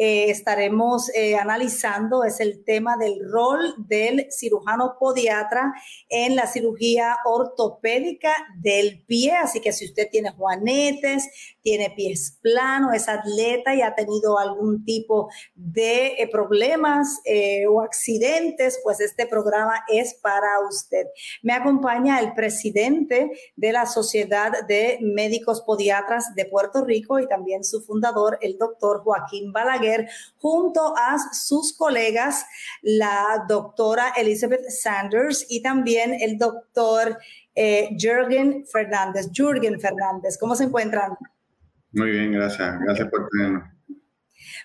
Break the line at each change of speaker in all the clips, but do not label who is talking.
eh, estaremos eh, analizando es el tema del rol del cirujano podiatra en la cirugía ortopédica del pie. Así que si usted tiene juanetes, tiene pies planos, es atleta y ha tenido algún tipo de eh, problemas o accidentes, pues este programa es para usted. Me acompaña el presidente de la Sociedad de Médicos Podiatras de Puerto Rico y también su fundador, el doctor Joaquín Balaguer junto a sus colegas, la doctora Elizabeth Sanders y también el doctor eh, Jürgen Fernández. Jürgen Fernández, ¿cómo se encuentran?
Muy bien, gracias. Gracias por tenernos.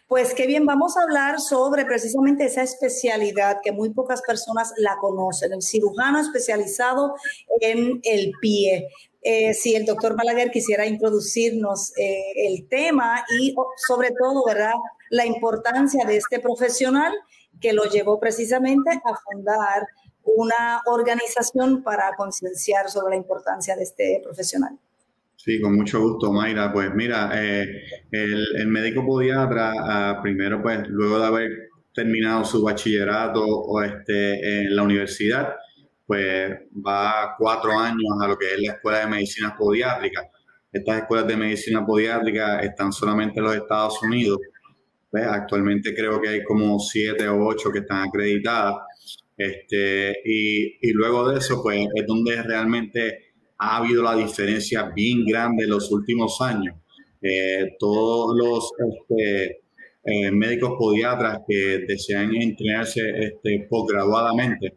Pues qué bien, vamos a hablar sobre precisamente esa especialidad que muy pocas personas la conocen, el cirujano especializado en el pie. Eh, si el doctor Balaguer quisiera introducirnos eh, el tema y sobre todo, ¿verdad? La importancia de este profesional que lo llevó precisamente a fundar una organización para concienciar sobre la importancia de este profesional.
Sí, con mucho gusto, Mayra. Pues mira, eh, el, médico podiatra, ah, primero, pues luego de haber terminado su bachillerato o este, en la universidad, pues va cuatro años a lo que es la Escuela de Medicina Podiátrica. Estas escuelas de medicina podiátrica están solamente en los Estados Unidos. Pues, actualmente creo que hay como siete o ocho que están acreditadas. Este, y, luego de eso, pues es donde realmente ha habido la diferencia bien grande en los últimos años. Eh, todos los este, eh, médicos podiatras que desean entrenarse este, posgraduadamente,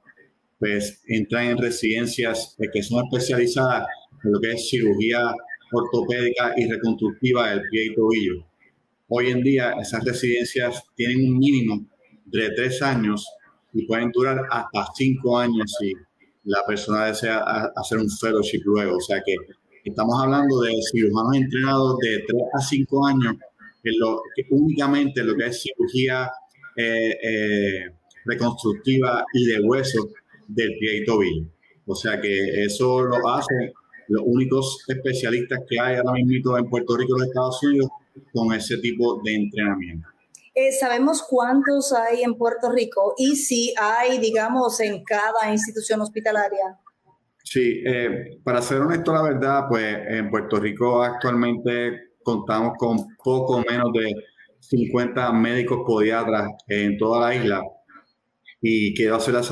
pues entran en residencias eh, que son especializadas en lo que es cirugía ortopédica y reconstructiva del pie y tobillo. Hoy en día esas residencias tienen un mínimo de tres años y pueden durar hasta cinco años si la persona desea hacer un fellowship luego. O sea que estamos hablando de cirujanos entrenados de tres a cinco años en lo que únicamente lo que es cirugía eh, eh, reconstructiva y de hueso del pie y tobillo. O sea que eso lo hacen los únicos especialistas que hay ahora mismo en Puerto Rico y los Estados Unidos con ese tipo de entrenamiento.
Eh, ¿Sabemos cuántos hay en Puerto Rico y si hay, digamos, en cada institución hospitalaria?
Sí, eh, para ser honesto, la verdad, pues en Puerto Rico actualmente contamos con poco menos de 50 médicos podiatras en toda la isla y quiero hacer la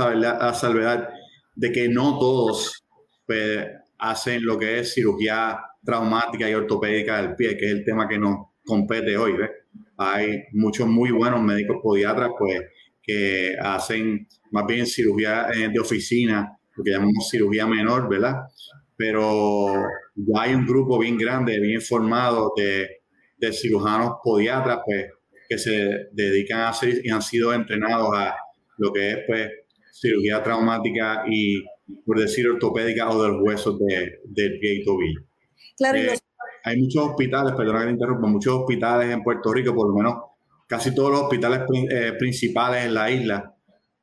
salvedad, de que no todos pues, hacen lo que es cirugía traumática y ortopédica del pie, que es el tema que nos compete hoy. Hay muchos muy buenos médicos podiatras pues, que hacen más bien cirugía eh, de oficina, lo que llamamos cirugía menor, ¿verdad? Pero ya hay un grupo bien grande, bien formado de, de cirujanos podiatras pues, que se dedican a hacer y han sido entrenados a lo que es pues, cirugía traumática y, por decir, ortopédica o de los huesos de, del pie y tobillo. Claro, eh, hay muchos hospitales, perdona que te interrumpa, muchos hospitales en Puerto Rico, por lo menos casi todos los hospitales eh, principales en la isla,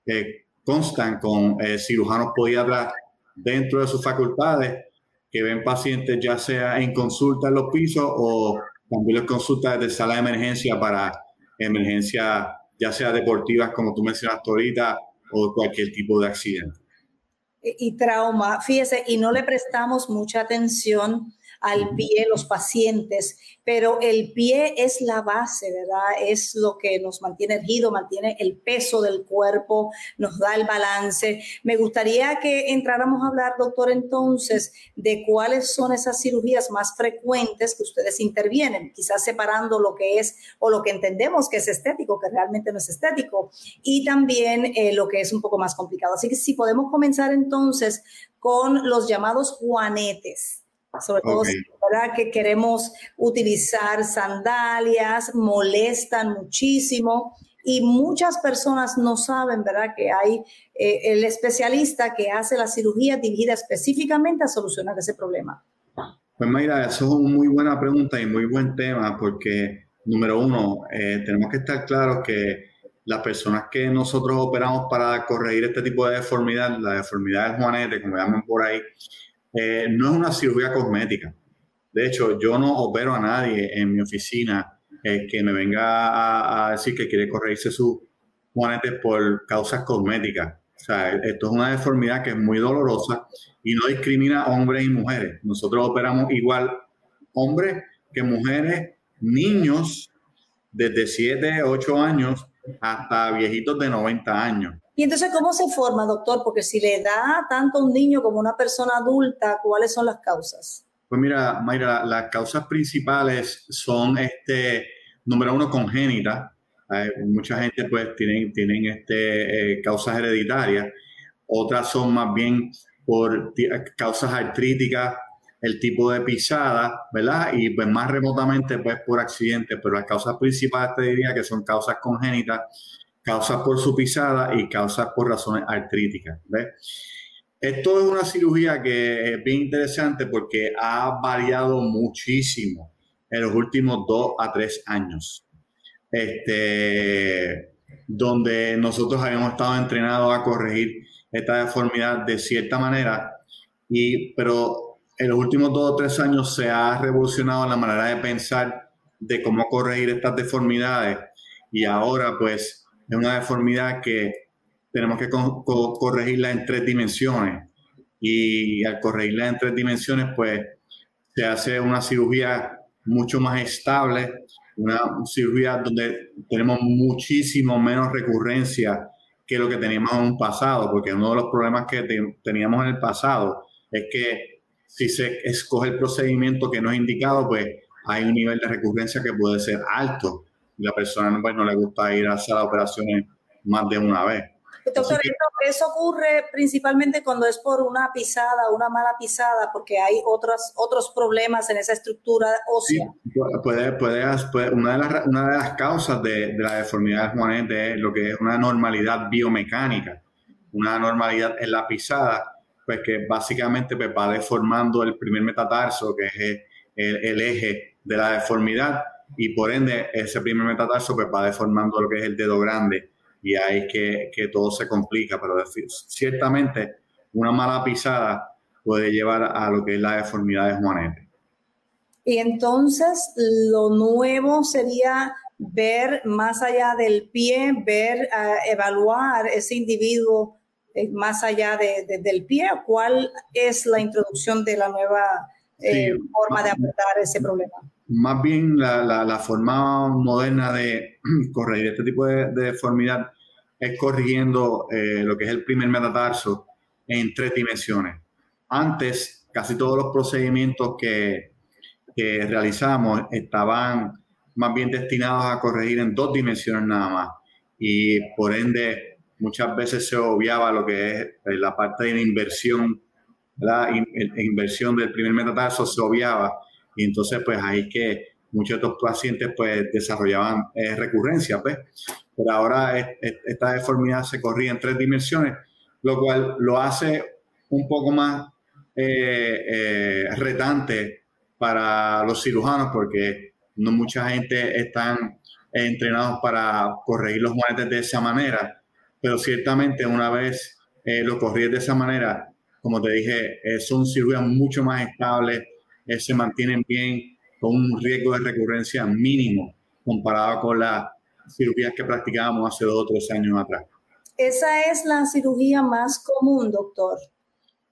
que constan con eh, cirujanos podiatras dentro de sus facultades que ven pacientes ya sea en consulta en los pisos o también los consultas desde sala de emergencia para emergencia ya sea deportivas, como tú mencionaste ahorita, o cualquier tipo de accidente.
Y trauma, fíjese, y no le prestamos mucha atención al pie los pacientes, pero el pie es la base, ¿verdad? Es lo que nos mantiene erguido, mantiene el peso del cuerpo, nos da el balance. Me gustaría que entráramos a hablar, doctor, entonces, de cuáles son esas cirugías más frecuentes que ustedes intervienen, quizás separando lo que es o lo que entendemos que es estético, que realmente no es estético, y también eh, lo que es un poco más complicado. Así que si podemos comenzar entonces con los llamados juanetes sobre todo ¿verdad? que queremos utilizar sandalias, molestan muchísimo y muchas personas no saben, ¿verdad?, que hay eh, el especialista que hace la cirugía dirigida específicamente a solucionar ese problema.
Pues Mayra, eso es una muy buena pregunta y muy buen tema porque, número uno, eh, tenemos que estar claros que las personas que nosotros operamos para corregir este tipo de deformidad, la deformidad del juanete, como llaman por ahí, eh, no es una cirugía cosmética. De hecho, yo no opero a nadie en mi oficina eh, que me venga a, decir que quiere corregirse sus juanetes por causas cosméticas. O sea, esto es una deformidad que es muy dolorosa y no discrimina hombres y mujeres. Nosotros operamos igual hombres que mujeres, niños desde 7, 8 años hasta viejitos de 90 años.
Y entonces, ¿cómo se forma, doctor? Porque si le da tanto a un niño como a una persona adulta, ¿cuáles son las causas?
Pues mira, Mayra, las causas principales son, este, número uno, congénita. mucha gente pues tienen, tienen este, eh, causas hereditarias. Otras son más bien por causas artríticas, el tipo de pisada, ¿verdad? Y pues más remotamente pues por accidente, pero las causas principales te diría que son causas congénitas, causas por su pisada y causas por razones artríticas, ¿ves? Esto es una cirugía que es bien interesante porque ha variado muchísimo en los últimos dos a tres años. Este, donde nosotros habíamos estado entrenados a corregir esta deformidad de cierta manera, y, pero en los últimos dos o tres años se ha revolucionado la manera de pensar de cómo corregir estas deformidades y ahora pues es una deformidad que tenemos que corregirla en tres dimensiones. Y al corregirla en tres dimensiones pues se hace una cirugía mucho más estable, una cirugía donde tenemos muchísimo menos recurrencia que lo que teníamos en un pasado, porque uno de los problemas que teníamos en el pasado es que si se escoge el procedimiento que no es indicado, pues hay un nivel de recurrencia que puede ser alto y la persona pues, no le gusta ir a hacer las operaciones más de una vez.
Doctor, eso ocurre principalmente cuando es por una pisada, una mala pisada, porque hay otros, otros problemas en esa estructura ósea.
Sí, puede, puede, una, de las, una de las causas de, la deformidad del juanete es lo que es una normalidad biomecánica, una normalidad en la pisada, pues que básicamente pues, va deformando el primer metatarso, que es el, eje de la deformidad, y por ende ese primer metatarso pues, va deformando lo que es el dedo grande y ahí es que, que todo se complica, pero ciertamente una mala pisada puede llevar a lo que es la deformidad de Juanete.
Y entonces lo nuevo sería ver más allá del pie, ver, uh, evaluar ese individuo eh, más allá de, del pie. ¿Cuál es la introducción de la nueva eh, forma de abordar ese problema?
Más bien la, la, forma moderna de corregir este tipo de, deformidad es corrigiendo eh, lo que es el primer metatarso en tres dimensiones. Antes, casi todos los procedimientos que, que realizamos estaban más bien destinados a corregir en dos dimensiones nada más. Y por ende, muchas veces se obviaba lo que es eh, la parte de la inversión, la inversión del primer metatarso se obviaba y entonces pues ahí que muchos de estos pacientes pues desarrollaban eh, recurrencia, pues. Pero ahora esta deformidad se corría en tres dimensiones, lo cual lo hace un poco más eh, eh, retante para los cirujanos porque no mucha gente están entrenados para corregir los juanetes de esa manera, pero ciertamente una vez lo corríes de esa manera, como te dije, son cirugías mucho más estables, se mantienen bien con un riesgo de recurrencia mínimo comparado con las cirugías que practicábamos hace dos o tres años atrás.
¿Esa es la cirugía más común, doctor?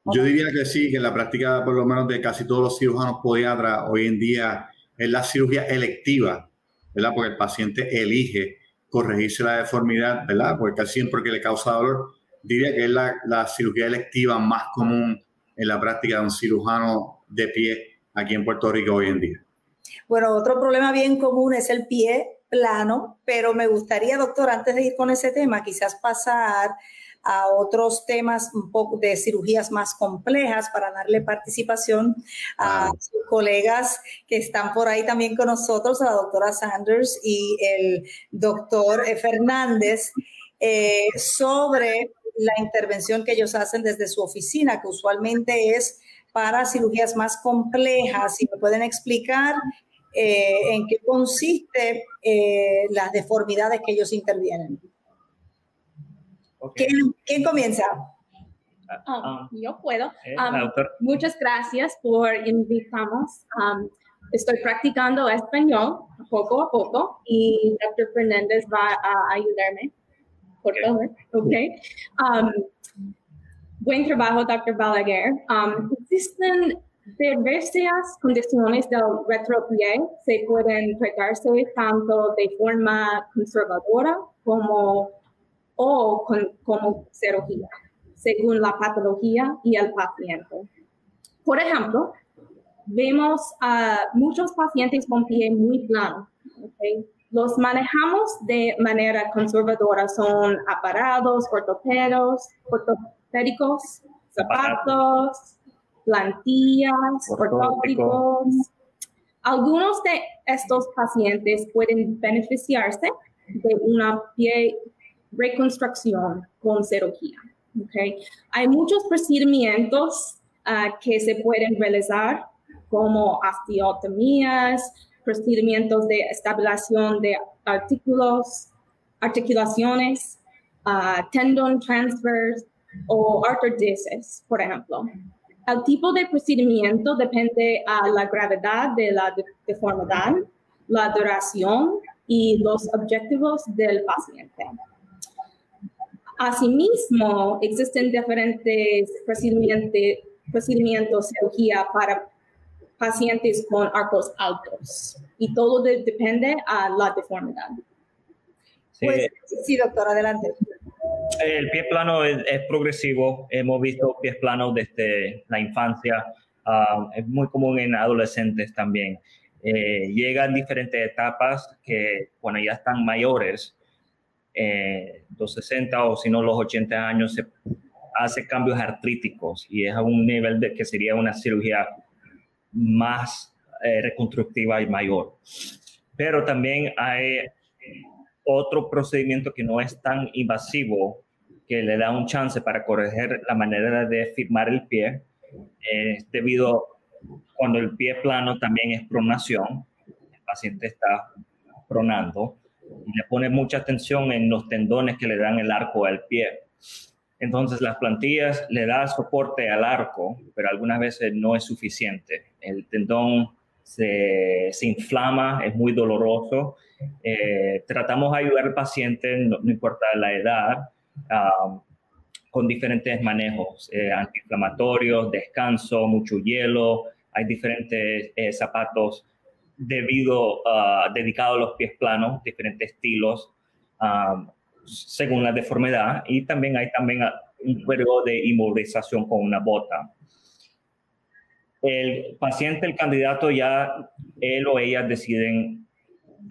Yo diría que sí, que en la práctica por lo menos de casi todos los cirujanos podiatras hoy en día es la cirugía electiva, ¿verdad? Porque el paciente elige corregirse la deformidad, ¿verdad? Porque siempre que le causa dolor, diría que es la, la cirugía electiva más común en la práctica de un cirujano de pie aquí en Puerto Rico hoy en día.
Bueno, otro problema bien común es el pie plano, pero me gustaría, doctor, antes de ir con ese tema, quizás pasar a otros temas un poco de cirugías más complejas para darle participación a sus colegas que están por ahí también con nosotros, a la doctora Sanders y el doctor Fernández, eh, sobre la intervención que ellos hacen desde su oficina, que usualmente es para cirugías más complejas. Si me pueden explicar eh, en qué consiste eh, las deformidades que ellos intervienen. ¿Quién, comienza?
Ah, ah, ah. yo puedo. Um, muchas gracias por invitarnos. Um, estoy practicando español poco a poco y Dr. Fernández va a ayudarme. Por favor. Okay. Um, buen trabajo, Dr. Balaguer. existen diversas condiciones del retropié se pueden tratarse tanto de forma conservadora como, o como cirugía, según la patología y el paciente. Por ejemplo, vemos a muchos pacientes con pie muy plano. Los manejamos de manera conservadora, son aparados ortopédicos, ortopédicos zapatos, plantillas, ortóticos. Algunos de estos pacientes pueden beneficiarse de una pie reconstrucción con cirugía. Okay. Hay muchos procedimientos ah, que se pueden realizar como osteotomías, procedimientos de estabilización de artículos, articulaciones, uh, tendon transfers o artrodesis, por ejemplo. El tipo de procedimiento depende a la gravedad de la deformidad, la duración y los objetivos del paciente. Asimismo, existen diferentes procedimientos, procedimientos de cirugía para pacientes con arcos altos y todo depende a la deformidad.
Sí. Pues, sí, doctor, adelante.
El pie plano es, progresivo. Hemos visto pies planos desde la infancia. Ah, es muy común en adolescentes también. Eh, llegan diferentes etapas que cuando ya están mayores, eh, los 60 o si no los 80 años, se hace cambios artríticos y es a un nivel de que sería una cirugía más eh, reconstructiva y mayor. Pero también hay otro procedimiento que no es tan invasivo, que le da un chance para corregir la manera de firmar el pie, es debido cuando el pie plano también es pronación, el paciente está pronando y le pone mucha atención en los tendones que le dan el arco al pie. Entonces las plantillas le dan soporte al arco, pero algunas veces no es suficiente. El tendón se, se inflama, es muy doloroso eh, tratamos de ayudar al paciente, no, importa la edad, um, con diferentes manejos, eh, antiinflamatorios, descanso, mucho hielo, hay diferentes eh, zapatos debido, uh, dedicados a los pies planos, diferentes estilos, según la deformidad, y también hay también un periodo de inmovilización con una bota. El paciente, el candidato, ya él o ella deciden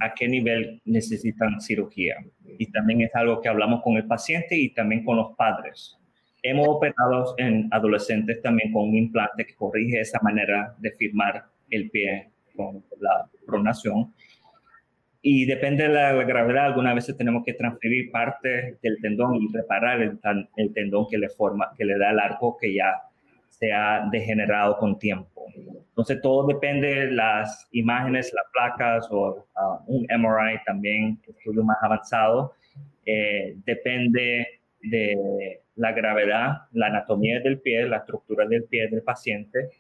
a qué nivel necesitan cirugía. Y también es algo que hablamos con el paciente y también con los padres. Hemos operado en adolescentes también con un implante que corrige esa manera de firmar el pie con la pronación. Y depende de la, gravedad, algunas veces tenemos que transferir parte del tendón y reparar el, el tendón que le, forma, que le da el arco que ya se ha degenerado con tiempo. Entonces todo depende de las imágenes, las placas o uh, un MRI también, estudio más avanzado, eh, depende de la gravedad, la anatomía del pie, la estructura del pie del paciente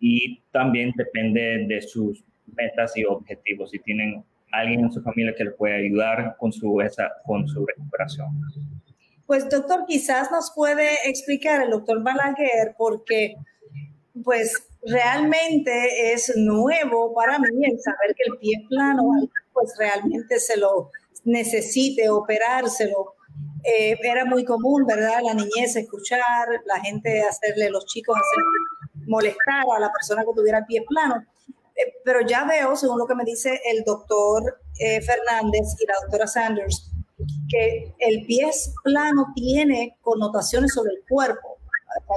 y también depende de sus metas y objetivos, si tienen alguien en su familia que le puede ayudar con su, esa, con su recuperación.
Pues doctor, quizás nos puede explicar el doctor Balaguer, porque pues realmente es nuevo para mí el saber que el pie plano, pues realmente se lo necesite operárselo. Eh, era muy común, ¿verdad? La niñez escuchar, la gente hacerle, los chicos hacer molestar a la persona que tuviera el pie plano. Eh, pero ya veo, según lo que me dice el doctor eh, Fernández y la doctora Sanders, que el pie plano tiene connotaciones sobre el cuerpo.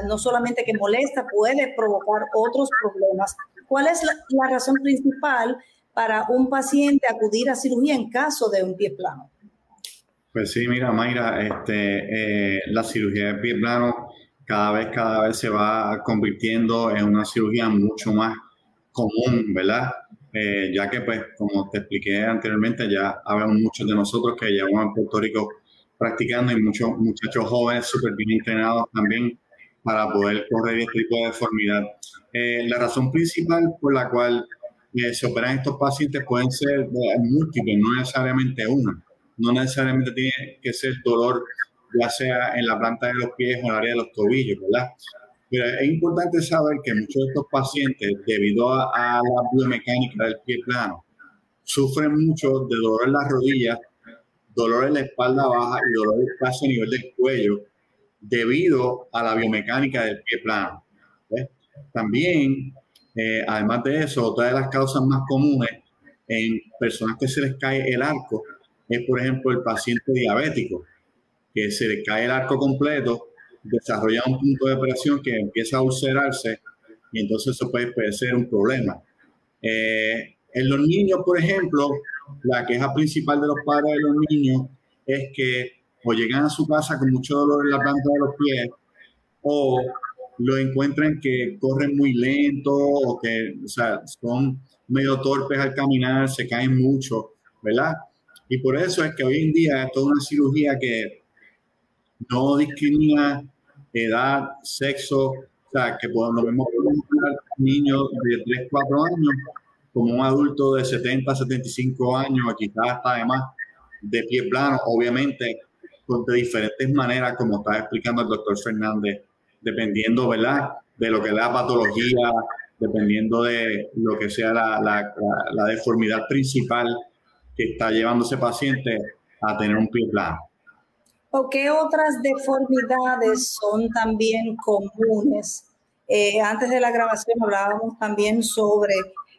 No solamente que molesta, puede provocar otros problemas. ¿Cuál es la, razón principal para un paciente acudir a cirugía en caso de un pie plano?
Pues sí, mira, Mayra, este, eh, la cirugía de pie plano cada vez, cada vez se va convirtiendo en una cirugía mucho más común, ¿verdad? Eh, ya que, pues, como te expliqué anteriormente, ya habemos muchos de nosotros que llevamos en Puerto Rico practicando y muchos muchachos jóvenes súper bien entrenados también para poder correr este tipo de deformidad. Eh, la razón principal por la cual eh, se operan estos pacientes pueden ser múltiples, no necesariamente una. No necesariamente tiene que ser dolor ya sea en la planta de los pies o en el área de los tobillos, ¿verdad? Pero es importante saber que muchos de estos pacientes, debido a, la biomecánica del pie plano, sufren mucho de dolor en las rodillas, dolor en la espalda baja y dolor casi a nivel del cuello, debido a la biomecánica del pie plano. También, eh, además de eso, otra de las causas más comunes en personas que se les cae el arco es, por ejemplo, el paciente diabético que se le cae el arco completo, desarrolla un punto de presión que empieza a ulcerarse y entonces eso puede, ser un problema. Eh, en los niños, por ejemplo, la queja principal de los padres de los niños es que o llegan a su casa con mucho dolor en la planta de los pies o lo encuentran que corren muy lento o que o sea, son medio torpes al caminar, se caen mucho, ¿verdad? Y por eso es que hoy en día es toda una cirugía que no discrimina edad, sexo, o sea, que podemos, vemos niños de 3, 4 años como un adulto de 70, 75 años, quizás hasta además de pie plano, obviamente de diferentes maneras, como está explicando el doctor Fernández, dependiendo, ¿verdad?, de lo que es la patología, dependiendo de lo que sea la, la, la deformidad principal que está llevando ese paciente a tener un pie plano.
¿O qué otras deformidades son también comunes? Eh, antes de la grabación hablábamos también sobre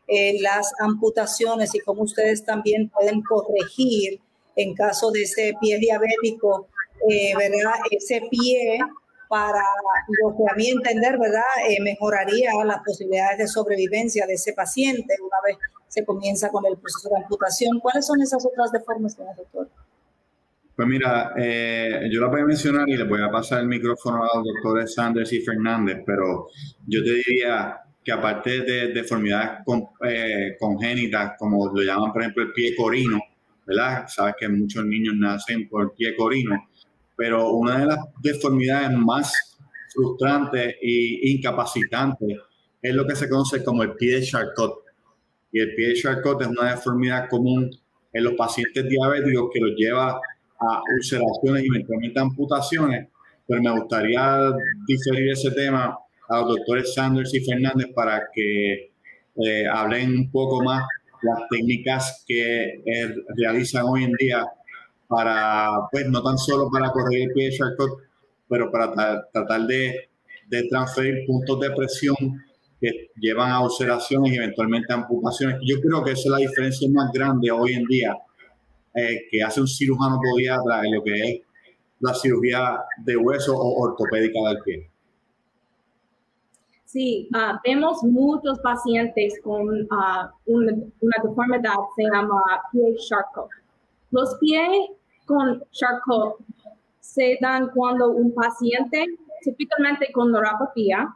eh, las amputaciones y cómo ustedes también pueden corregir en caso de ese pie diabético, eh, ¿verdad? Ese pie para lo que a mí entender, ¿verdad? mejoraría las posibilidades de sobrevivencia de ese paciente una vez se comienza con el proceso de amputación. ¿Cuáles son esas otras deformaciones, doctor?
Pues mira, eh, yo la voy a mencionar y le voy a pasar el micrófono a los doctores Sanders y Fernández, pero yo te diría que aparte de deformidades eh, congénitas, como lo llaman por ejemplo el pie corino, ¿verdad? Sabes que muchos niños nacen por pie corino, pero una de las deformidades más frustrantes e incapacitantes es lo que se conoce como el pie de Charcot. Y el pie de Charcot es una deformidad común en los pacientes diabéticos que los lleva a ulceraciones y eventualmente amputaciones, pero me gustaría diferir ese tema a los doctores Sanders y Fernández para que eh, hablen un poco más las técnicas que eh, realizan hoy en día para, pues no tan solo para corregir el pie de Charcot, pero para tratar de, de transferir puntos de presión que llevan a ulceraciones y eventualmente amputaciones. Yo creo que esa es la diferencia más grande hoy en día eh, que hace un cirujano podiatra en lo que es la cirugía de hueso o ortopédica del pie.
Sí, uh, vemos muchos pacientes con uh, una, una, deformidad, se llama pie Charcot. Los pies con Charcot se dan cuando un paciente, típicamente con neuropatía,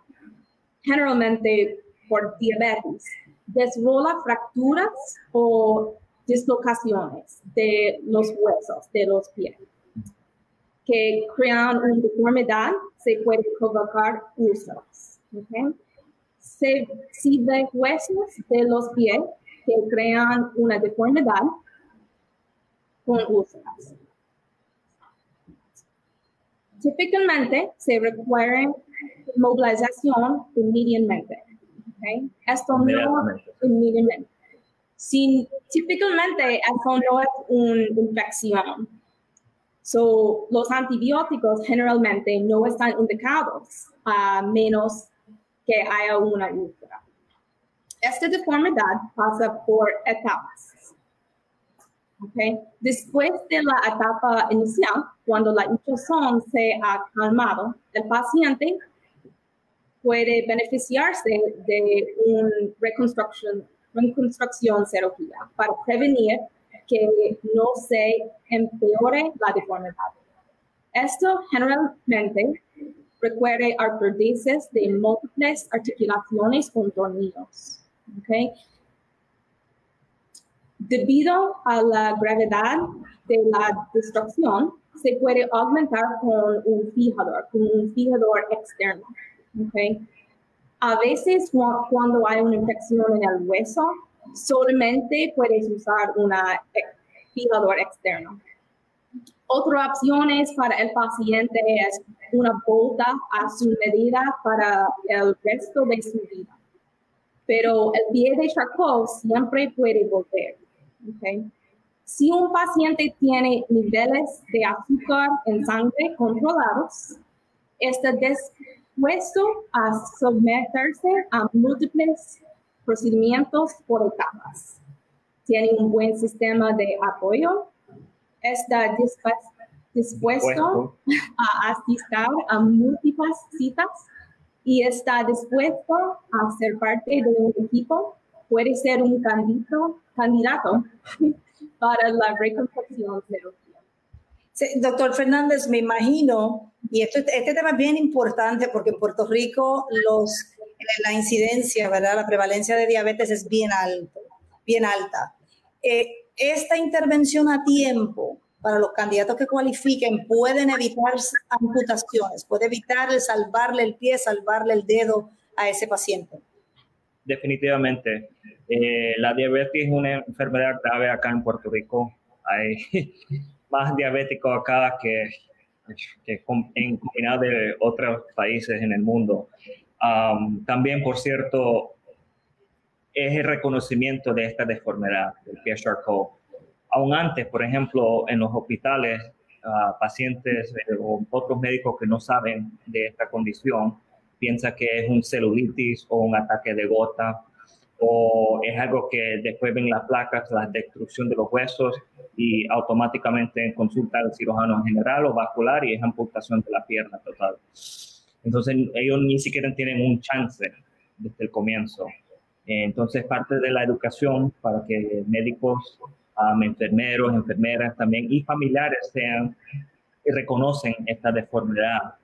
generalmente por diabetes, desrola fracturas o dislocaciones de los huesos de los pies que crean una deformidad, se puede provocar úlceras. ¿okay? Se, si de huesos de los pies que crean una deformidad con úlceras. Típicamente se requiere movilización inmediatamente. ¿okay? Esto no inmediatamente. Sin, típicamente eso no es una infección. So, los antibióticos generalmente no están indicados a menos que haya una úlcera. Esta deformidad pasa por etapas. Después de la etapa inicial, cuando la hinchazón se ha calmado, el paciente puede beneficiarse de una reconstrucción, reconstrucción cirugía para prevenir que no se empeore la deformidad. Esto generalmente requiere artrodesis de múltiples articulaciones con tornillos. Okay. Debido a la gravedad de la destrucción, se puede aumentar con un fijador, con un fijador externo. Okay. A veces cuando hay una infección en el hueso, solamente puedes usar un fijador externo. Otra opción para el paciente es una bolsa a su medida para el resto de su vida. Pero el pie de Charcot siempre puede volver. Okay. Si un paciente tiene niveles de azúcar en sangre controlados, está dispuesto a someterse a múltiples procedimientos por etapas. Tiene un buen sistema de apoyo, está dispuesto a asistir a múltiples citas y está dispuesto a ser parte de un equipo, puede ser un candidato, candidato para la reconstrucción
Sí, doctor Fernández, me imagino, y esto, este tema es bien importante porque en Puerto Rico los, la incidencia, ¿verdad? la prevalencia de diabetes es bien, alto, bien alta. Eh, esta intervención a tiempo para los candidatos que cualifiquen pueden evitar amputaciones, puede evitar salvarle el pie, salvarle el dedo a ese paciente.
Definitivamente. Eh, la diabetes es una enfermedad grave acá en Puerto Rico. Hay más diabéticos acá que, que en combinado de otros países en el mundo. también, por cierto, es el reconocimiento de esta deformidad, el pie Charcot. Aún antes, por ejemplo, en los hospitales, pacientes eh, o otros médicos que no saben de esta condición piensan que es un celulitis o un ataque de gota o es algo que después ven las placas, la destrucción de los huesos y automáticamente consulta al cirujano general o vascular y es amputación de la pierna total. Entonces ellos ni siquiera tienen un chance desde el comienzo. Entonces parte de la educación para que médicos, um, enfermeros, enfermeras también y familiares sean y reconocen esta deformidad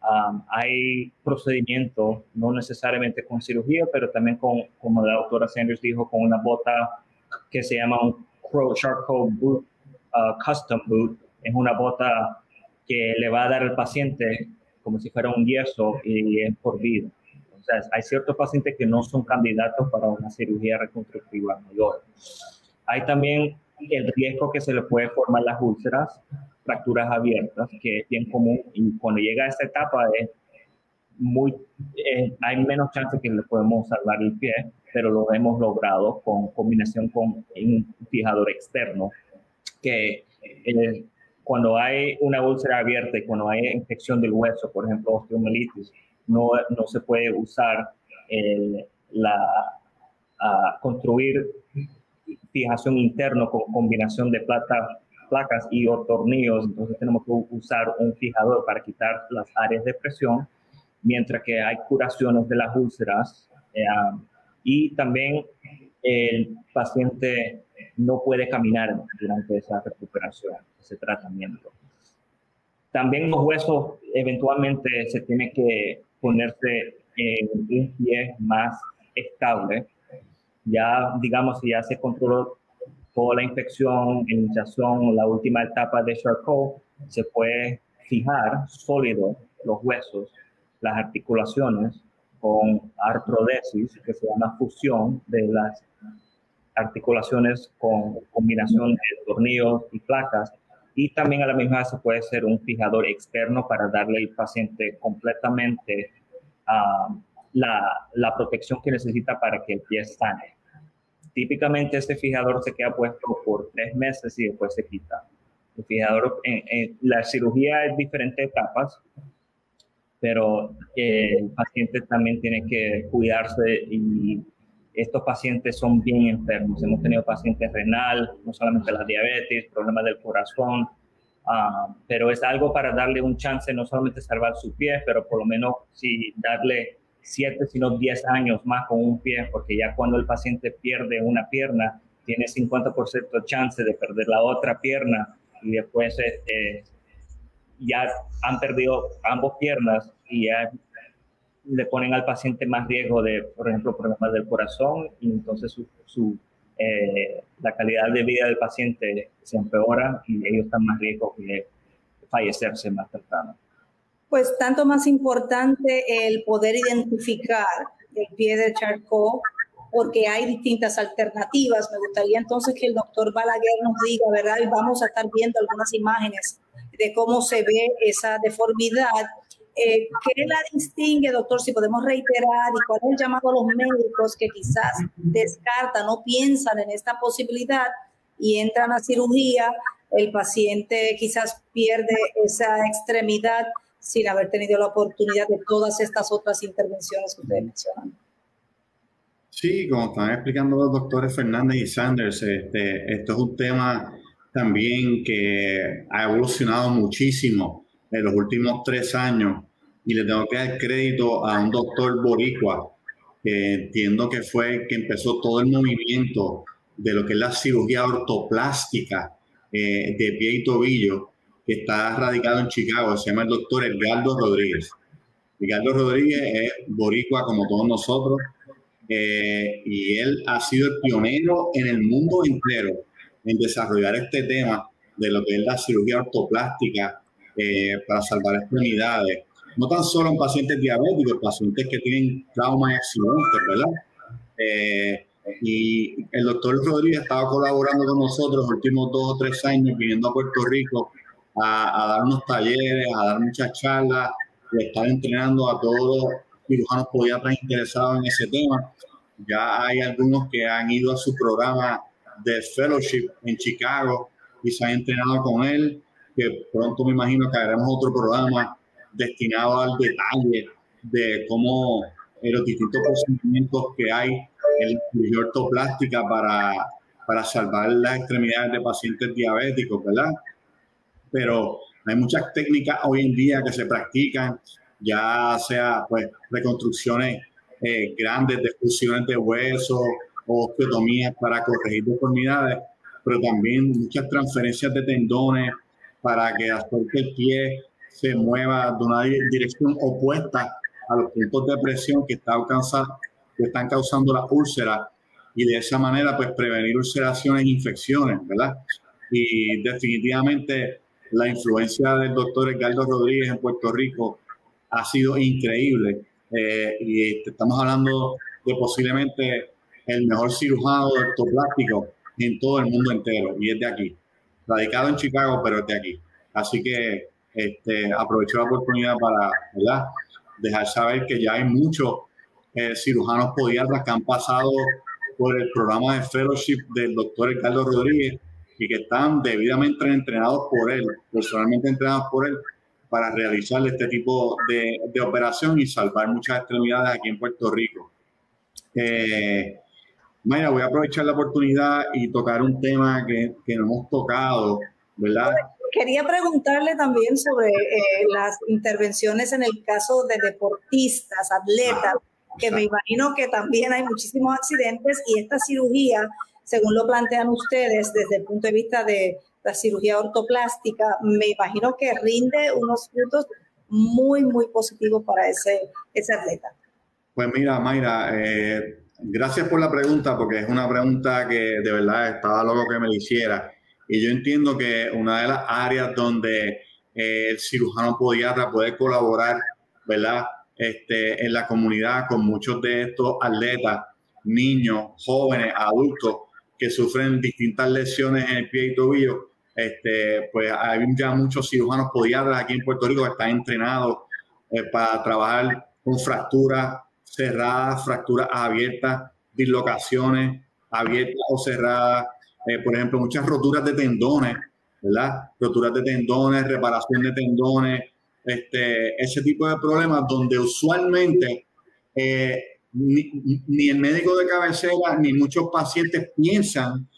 Um, hay procedimientos, no necesariamente con cirugía, pero también con, como la doctora Sanders dijo, con una bota que se llama un Charcoal Boot, uh, Custom Boot. Es una bota que le va a dar al paciente como si fuera un yeso y es por vida. Sea, hay ciertos pacientes que no son candidatos para una cirugía reconstructiva mayor. Hay también el riesgo que se le puede formar las úlceras fracturas abiertas, que es bien común y cuando llega a esta etapa es muy, hay menos chance que le podemos salvar el pie, pero lo hemos logrado con combinación con un fijador externo, que eh, cuando hay una úlcera abierta y cuando hay infección del hueso, por ejemplo, osteomelitis, no, no se puede usar la, construir fijación interno con combinación de plata placas y o tornillos, entonces tenemos que usar un fijador para quitar las áreas de presión, mientras que hay curaciones de las úlceras eh, y también el paciente no puede caminar durante esa recuperación, ese tratamiento. También los huesos eventualmente se tiene que ponerse en un pie más estable. Ya, digamos, si ya se controló la infección, hinchazón, la última etapa de Charcot, se puede fijar sólido los huesos, las articulaciones, con artrodesis, que se llama fusión de las articulaciones con combinación de tornillos y placas. Y también a la misma vez se puede ser un fijador externo para darle al paciente completamente ah, la, la protección que necesita para que el pie sane. Típicamente este fijador se queda puesto por tres meses y después se quita. El fijador, en, la cirugía es diferentes etapas, pero el paciente también tiene que cuidarse y estos pacientes son bien enfermos. Hemos tenido pacientes renal, no solamente la diabetes, problemas del corazón, ah, pero es algo para darle un chance, no solamente salvar su pie, pero por lo menos sí darle siete, sino 10 años más con un pie, porque ya cuando el paciente pierde una pierna, tiene 50% chance de perder la otra pierna y después eh, ya han perdido ambas piernas y ya le ponen al paciente más riesgo de, por ejemplo, problemas del corazón y entonces su, eh, la calidad de vida del paciente se empeora y ellos están más riesgo de fallecerse más temprano.
Pues tanto más importante el poder identificar el pie de Charcot, porque hay distintas alternativas. Me gustaría entonces que el doctor Balaguer nos diga, ¿verdad? Y vamos a estar viendo algunas imágenes de cómo se ve esa deformidad eh, ¿Qué la distingue, doctor? Si podemos reiterar, y cuál es el llamado a los médicos que quizás descartan, no piensan en esta posibilidad y entran a cirugía, el paciente quizás pierde esa extremidad sin haber tenido la oportunidad de todas estas otras intervenciones que ustedes mencionan.
Sí, como están explicando los doctores Fernández y Sanders, este, esto es un tema también que ha evolucionado muchísimo en los últimos tres años y le tengo que dar crédito a un doctor boricua, que entiendo que fue que empezó todo el movimiento de lo que es la cirugía ortoplástica eh, de pie y tobillo, que está radicado en Chicago, se llama el doctor Edgardo Rodríguez. Edgardo Rodríguez es boricua como todos nosotros, eh, y él ha sido el pionero en el mundo entero en desarrollar este tema de lo que es la cirugía ortoplástica eh, para salvar extremidades no tan solo en pacientes diabéticos, pacientes que tienen trauma y accidentes, ¿verdad? Eh, y el doctor Rodríguez estaba colaborando con nosotros los últimos dos o tres años, viniendo a Puerto Rico a, dar unos talleres, a dar muchas charlas, y estar entrenando a todos los cirujanos podiatras interesados en ese tema. Ya hay algunos que han ido a su programa de fellowship en Chicago y se han entrenado con él, que pronto me imagino que haremos otro programa destinado al detalle de cómo los distintos procedimientos que hay en la cirugía ortoplástica para, para salvar las extremidades de pacientes diabéticos, ¿verdad? Pero hay muchas técnicas hoy en día que se practican, ya sea pues reconstrucciones eh, grandes de fusiones de huesos o osteotomías para corregir deformidades, pero también muchas transferencias de tendones para que hasta el pie se mueva de una dirección opuesta a los puntos de presión que, está que están causando la úlcera y de esa manera pues prevenir ulceraciones e infecciones, ¿verdad? Y definitivamente la influencia del doctor Edgardo Rodríguez en Puerto Rico ha sido increíble. Eh, y estamos hablando de posiblemente el mejor cirujano ortoplástico en todo el mundo entero y es de aquí, radicado en Chicago, pero es de aquí. Así que este, aprovecho la oportunidad para dejar saber que ya hay muchos eh, cirujanos podiatras que han pasado por el programa de fellowship del doctor Ricardo Rodríguez y que están debidamente entrenados por él, personalmente entrenados por él, para realizar este tipo de, de operación y salvar muchas extremidades aquí en Puerto Rico. Eh, Mayra, voy a aprovechar la oportunidad y tocar un tema que, que no hemos tocado, ¿verdad?
Quería preguntarle también sobre eh, las intervenciones en el caso de deportistas, atletas, que me imagino que también hay muchísimos accidentes y esta cirugía, según lo plantean ustedes desde el punto de vista de la cirugía ortoplástica, me imagino que rinde unos frutos muy, muy positivos para ese, ese atleta.
Pues mira, Mayra, eh, gracias por la pregunta, porque es una pregunta que de verdad estaba loco que me lo hiciera. Y yo entiendo que una de las áreas donde eh, el cirujano podiatra puede colaborar, ¿verdad? Este, en la comunidad con muchos de estos atletas, niños, jóvenes, adultos que sufren distintas lesiones en el pie y tobillo, este, pues hay ya muchos cirujanos podiatras aquí en Puerto Rico que están entrenados eh, para trabajar con fracturas cerradas, fracturas abiertas, dislocaciones abiertas o cerradas, eh, por ejemplo, muchas roturas de tendones, ¿verdad? Roturas de tendones, reparación de tendones, este, ese tipo de problemas donde usualmente eh, ni, el médico de cabecera ni muchos pacientes piensan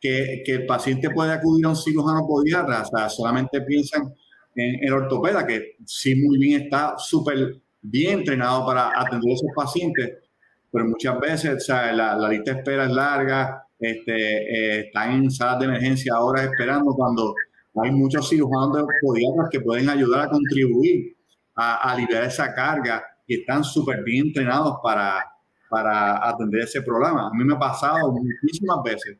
que, que, el paciente puede acudir a un cirujano podiatra, solamente piensan en el ortopeda, que sí muy bien está súper bien entrenado para atender a esos pacientes, pero muchas veces la, la, lista de espera es larga, este, eh, están en salas de emergencia ahora esperando cuando hay muchos cirujanos podiatras que pueden ayudar a contribuir a, a aliviar esa carga y están súper bien entrenados para, para atender ese problema. A mí me ha pasado muchísimas veces,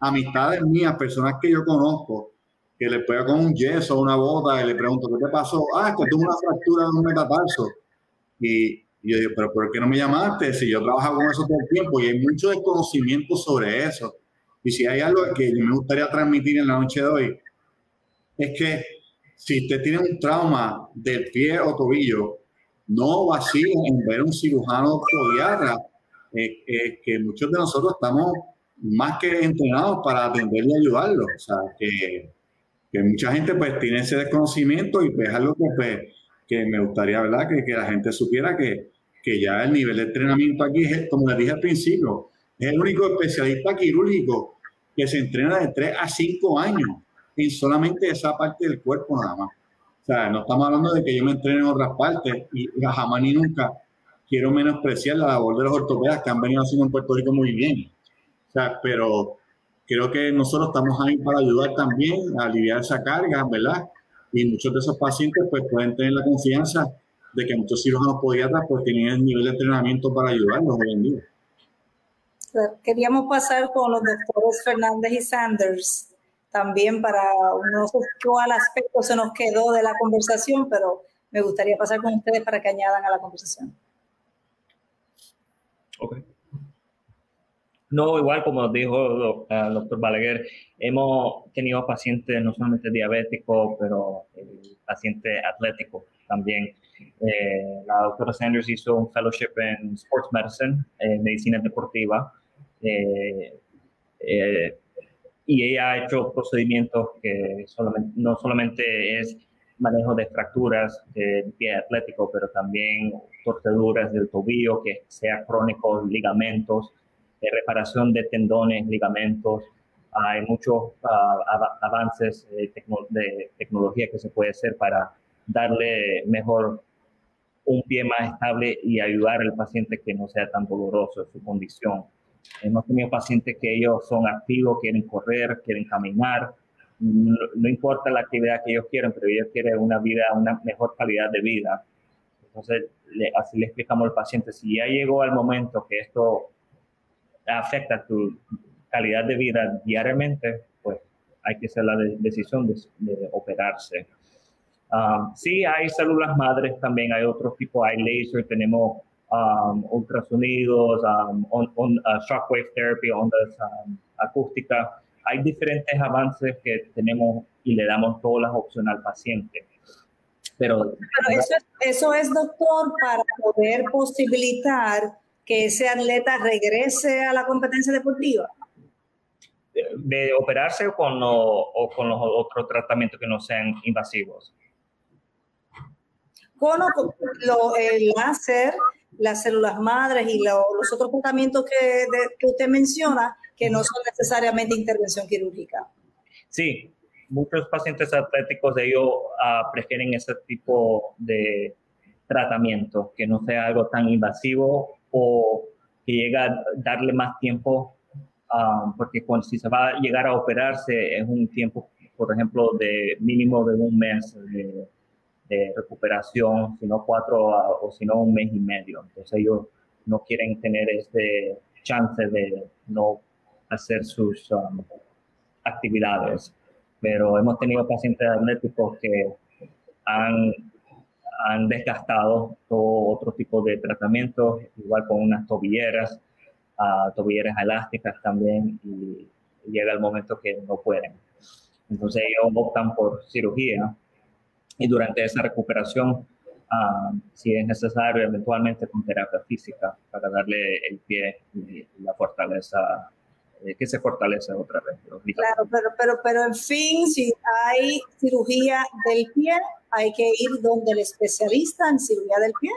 amistades mías, personas que yo conozco, que le pega con un yeso, una bota, y le pregunto, ¿qué te pasó? Ah, que tuve una fractura de un metatarso. Y, y yo digo, ¿pero por qué no me llamaste? Si yo trabajo con eso todo el tiempo y hay mucho desconocimiento sobre eso. Y si hay algo que me gustaría transmitir en la noche de hoy, es que si usted tiene un trauma del pie o tobillo, no vacíe en ver un cirujano podiatra, eh, eh, que muchos de nosotros estamos más que entrenados para atender y ayudarlo. O sea, que, mucha gente pues tiene ese desconocimiento y pues es algo que, pues, que me gustaría, ¿verdad? Que, la gente supiera que, que ya el nivel de entrenamiento aquí es, como les dije al principio, es el único especialista quirúrgico que se entrena de 3 a 5 años en solamente esa parte del cuerpo nada más. Sea, no estamos hablando de que yo me entrene en otras partes y jamás ni nunca quiero menospreciar la labor de los ortopedas que han venido haciendo en Puerto Rico muy bien. O sea, pero creo que nosotros estamos ahí para ayudar también a aliviar esa carga, ¿verdad? Y muchos de esos pacientes pues pueden tener la confianza de que muchos cirujanos podiatras pues tienen el nivel de entrenamiento para ayudarlos hoy en día.
Queríamos pasar con los doctores Fernández y Sanders también para, no sé cuál aspecto se nos quedó de la conversación, pero me gustaría pasar con ustedes para que añadan a la conversación.
Ok. No, igual como dijo el doctor Balaguer, hemos tenido pacientes no solamente diabéticos, pero pacientes atléticos también. Eh, la doctora Sanders hizo un fellowship en Sports Medicine, en medicina deportiva, eh, eh, y ella ha hecho procedimientos que solamente, no solamente es manejo de fracturas del pie atlético, pero también torceduras del tobillo, que sea crónicos, ligamentos, de reparación de tendones, ligamentos. Hay muchos ah, avances de, de, tecnología que se puede hacer para darle mejor un pie más estable y ayudar al paciente que no sea tan doloroso su condición. Hemos tenido pacientes que ellos son activos, quieren correr, quieren caminar, no, importa la actividad que ellos quieran, pero ellos quieren una vida, una mejor calidad de vida. Entonces, así le explicamos al paciente, si ya llegó al momento que esto afecta tu calidad de vida diariamente, pues hay que hacer la decisión de, operarse. Um, sí, hay células madres también, hay otros tipos, hay laser, tenemos um, ultrasonidos, um, on, uh, shockwave therapy, ondas um, acústicas. Hay diferentes avances que tenemos y le damos todas las opciones al paciente. Pero,
Pero eso, es, eso es, doctor, para poder posibilitar que ese atleta regrese a la competencia deportiva.
De, operarse o con, o con los otros tratamientos que no sean invasivos.
Con lo, el láser las células madres y los otros tratamientos que, que usted menciona, que no son necesariamente intervención quirúrgica.
Sí, muchos pacientes atléticos de ellos uh, prefieren ese tipo de tratamiento, que no sea algo tan invasivo o que llegue a darle más tiempo, uh, porque cuando, si se va a llegar a operarse es un tiempo, por ejemplo, de mínimo de un mes. De, de recuperación, sino cuatro o sino un mes y medio. Entonces ellos no quieren tener este chance de no hacer sus um, actividades. Pero hemos tenido pacientes atléticos que han, han desgastado todo otro tipo de tratamientos, igual con unas tobilleras, uh, tobilleras elásticas también, y llega el momento que no pueden. Entonces ellos optan por cirugía y durante esa recuperación, ah, si es necesario, eventualmente con terapia física para darle el pie y la fortaleza, eh, que se fortalece otra vez.
Claro, pero, pero, pero en fin, si hay cirugía del pie, hay que ir donde el especialista en cirugía del pie.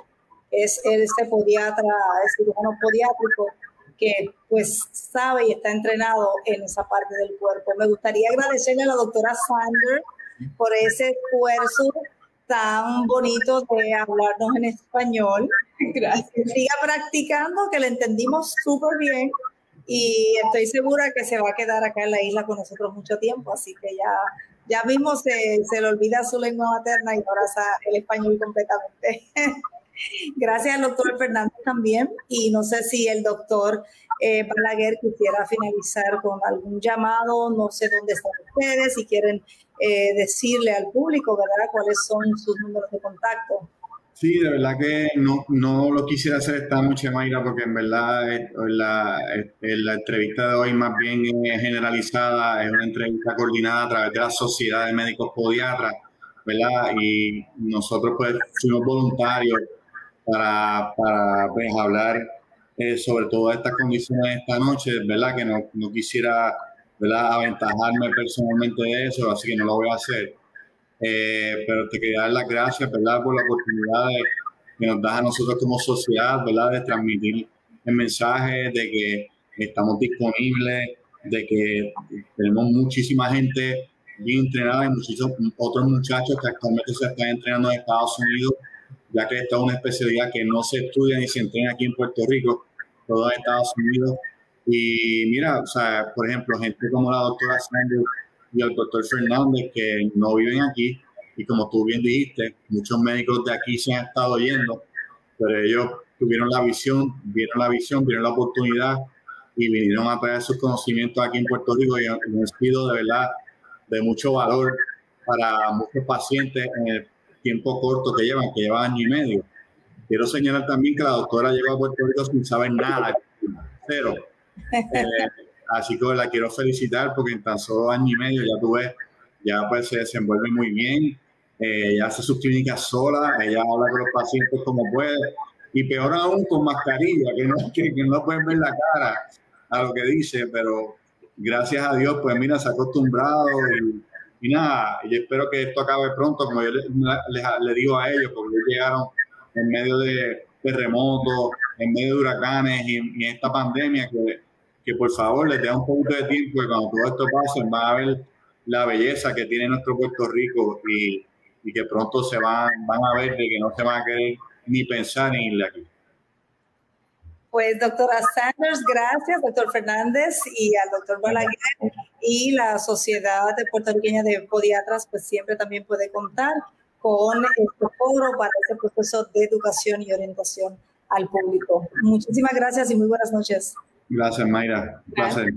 es este podiatra, el cirujano podiátrico que pues sabe y está entrenado en esa parte del cuerpo. Me gustaría agradecerle a la doctora Sanders por ese esfuerzo tan bonito de hablarnos en español. Gracias. Siga practicando, que le entendimos súper bien y estoy segura que se va a quedar acá en la isla con nosotros mucho tiempo, así que ya, ya mismo se, se le olvida su lengua materna y ahora el español completamente. Gracias al doctor Fernández también. Y no sé si el doctor eh, Balaguer quisiera finalizar con algún llamado, no sé dónde están ustedes, si quieren eh, decirle al público, ¿verdad?, cuáles son sus números de contacto.
Sí, de verdad que no, no lo quisiera hacer esta noche, Mayra, porque en verdad la, la entrevista de hoy más bien es generalizada, es una entrevista coordinada a través de la Sociedad de Médicos Podiatras, ¿verdad? Y nosotros pues fuimos voluntarios para, para pues, hablar eh, sobre todas estas condiciones esta noche, ¿verdad? Que no, no quisiera, ¿verdad? Aventajarme personalmente de eso, así que no lo voy a hacer. Eh, pero te quería dar las gracias, ¿verdad? Por la oportunidad que nos das a nosotros como sociedad, ¿verdad? De transmitir el mensaje de que estamos disponibles, de que tenemos muchísima gente bien entrenada y muchísimos otros muchachos que actualmente se están entrenando en Estados Unidos ya que esta es una especialidad que no se estudia ni se entrena aquí en Puerto Rico, todo en Estados Unidos. Y mira, o sea, por ejemplo, gente como la doctora Sanders y el doctor Fernández que no viven aquí, y como tú bien dijiste, muchos médicos de aquí se han estado yendo, pero ellos tuvieron la visión, vieron la visión, vieron la oportunidad y vinieron a traer sus conocimientos aquí en Puerto Rico y han sido de verdad de mucho valor para muchos pacientes en el tiempo corto que llevan, que llevan año y medio. Quiero señalar también que la doctora llegó a Puerto Rico sin saber nada, cero. Eh, así que la quiero felicitar porque en tan solo año y medio ya tú ves, ya pues se desenvuelve muy bien, eh, ella hace sus clínicas sola, ella habla con los pacientes como puede, y peor aún con mascarilla, que no, que, que no pueden ver la cara a lo que dice, pero gracias a Dios, pues mira, se ha acostumbrado y y nada, yo espero que esto acabe pronto, como yo les, digo a ellos, porque llegaron en medio de terremotos, en medio de huracanes y, en esta pandemia, que, que por favor les dé un poquito de tiempo y cuando todo esto pase van a ver la belleza que tiene nuestro Puerto Rico y, y que pronto se van, van a ver de que no se van a querer ni pensar en irle aquí.
Pues doctora Sanders, gracias, doctor Fernández y al doctor Balaguer y la Sociedad de Puertorriqueña de Podiatras, pues siempre también puede contar con este foro para ese proceso de educación y orientación al público. Muchísimas gracias y muy buenas noches.
Gracias, Mayra. Un placer.